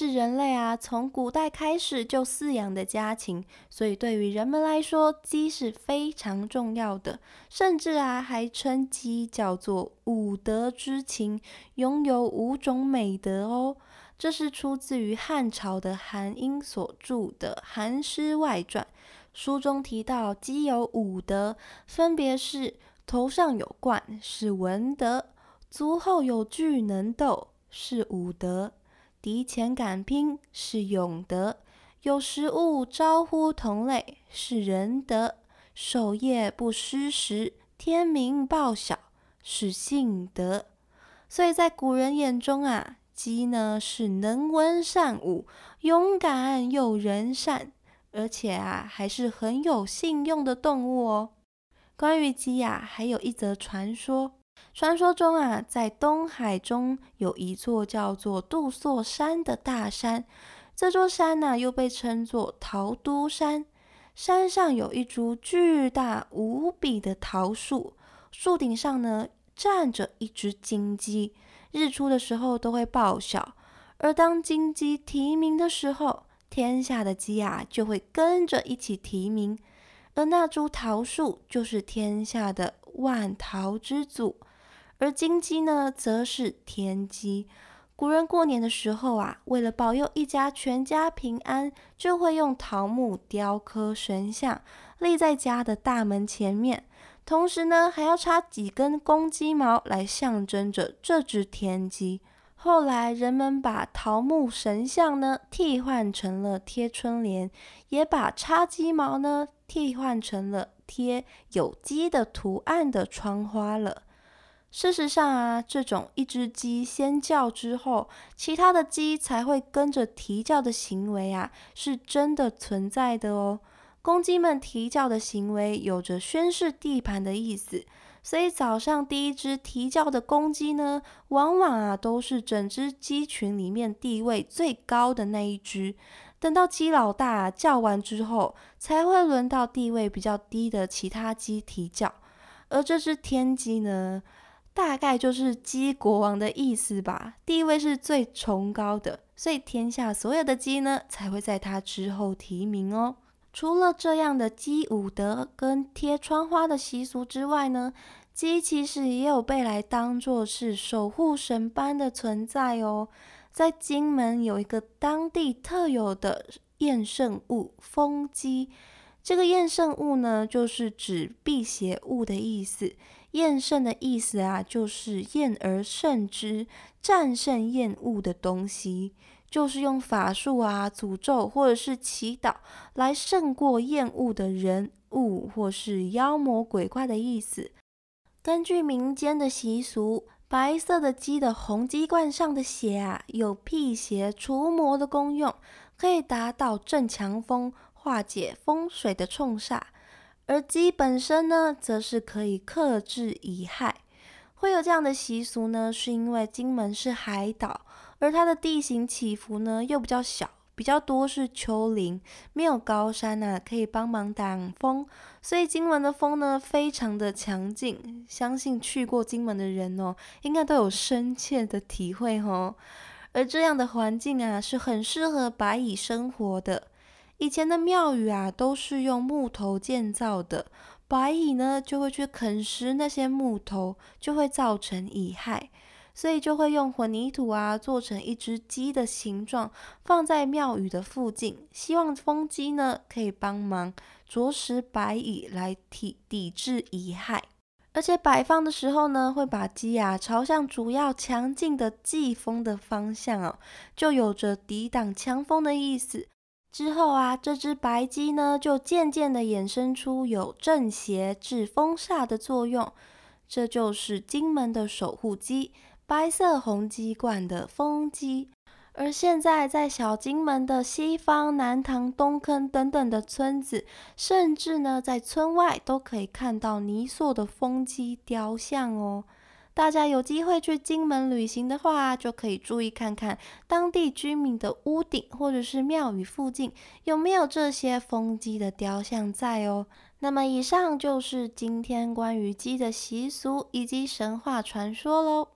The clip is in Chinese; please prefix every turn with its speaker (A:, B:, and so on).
A: 是人类啊，从古代开始就饲养的家禽，所以对于人们来说，鸡是非常重要的。甚至啊，还称鸡叫做五德之禽，拥有五种美德哦。这是出自于汉朝的韩英所著的《韩诗外传》，书中提到鸡有五德，分别是头上有冠是文德，足后有巨能斗是武德。敌前敢拼是勇德，有食物招呼同类是仁德，守夜不失时，天明报晓是信德。所以在古人眼中啊，鸡呢是能文善武、勇敢又仁善，而且啊还是很有信用的动物哦。关于鸡呀，还有一则传说。传说中啊，在东海中有一座叫做杜朔山的大山，这座山呢又被称作桃都山。山上有一株巨大无比的桃树，树顶上呢站着一只金鸡，日出的时候都会报晓。而当金鸡啼鸣的时候，天下的鸡啊就会跟着一起啼鸣。而那株桃树就是天下的万桃之祖。而金鸡呢，则是天鸡。古人过年的时候啊，为了保佑一家全家平安，就会用桃木雕刻神像，立在家的大门前面。同时呢，还要插几根公鸡毛来象征着这只天鸡。后来人们把桃木神像呢替换成了贴春联，也把插鸡毛呢替换成了贴有鸡的图案的窗花了。事实上啊，这种一只鸡先叫之后，其他的鸡才会跟着啼叫的行为啊，是真的存在的哦。公鸡们啼叫的行为有着宣示地盘的意思，所以早上第一只啼叫的公鸡呢，往往啊都是整只鸡群里面地位最高的那一只。等到鸡老大叫完之后，才会轮到地位比较低的其他鸡啼叫。而这只天鸡呢？大概就是鸡国王的意思吧，地位是最崇高的，所以天下所有的鸡呢才会在它之后提名哦。除了这样的鸡武德跟贴窗花的习俗之外呢，鸡其实也有被来当做是守护神般的存在哦。在金门有一个当地特有的验圣物——风鸡，这个验圣物呢，就是指辟邪物的意思。厌胜的意思啊，就是厌而胜之，战胜厌恶的东西，就是用法术啊、诅咒或者是祈祷来胜过厌恶的人物或是妖魔鬼怪的意思。根据民间的习俗，白色的鸡的红鸡冠上的血啊，有辟邪除魔的功用，可以达到正强风、化解风水的冲煞。而鸡本身呢，则是可以克制乙亥。会有这样的习俗呢，是因为金门是海岛，而它的地形起伏呢又比较小，比较多是丘陵，没有高山呐，可以帮忙挡风，所以金门的风呢非常的强劲。相信去过金门的人哦，应该都有深切的体会哦。而这样的环境啊，是很适合白蚁生活的。以前的庙宇啊，都是用木头建造的，白蚁呢就会去啃食那些木头，就会造成蚁害，所以就会用混凝土啊做成一只鸡的形状，放在庙宇的附近，希望风鸡呢可以帮忙啄食白蚁来抵抵制蚁害。而且摆放的时候呢，会把鸡啊朝向主要强劲的季风的方向哦，就有着抵挡强风的意思。之后啊，这只白鸡呢，就渐渐的衍生出有正邪、治风煞的作用。这就是金门的守护鸡——白色红鸡冠的风鸡。而现在，在小金门的西方、南塘、东坑等等的村子，甚至呢，在村外都可以看到泥塑的风机雕像哦。大家有机会去金门旅行的话，就可以注意看看当地居民的屋顶或者是庙宇附近有没有这些风鸡的雕像在哦。那么，以上就是今天关于鸡的习俗以及神话传说喽。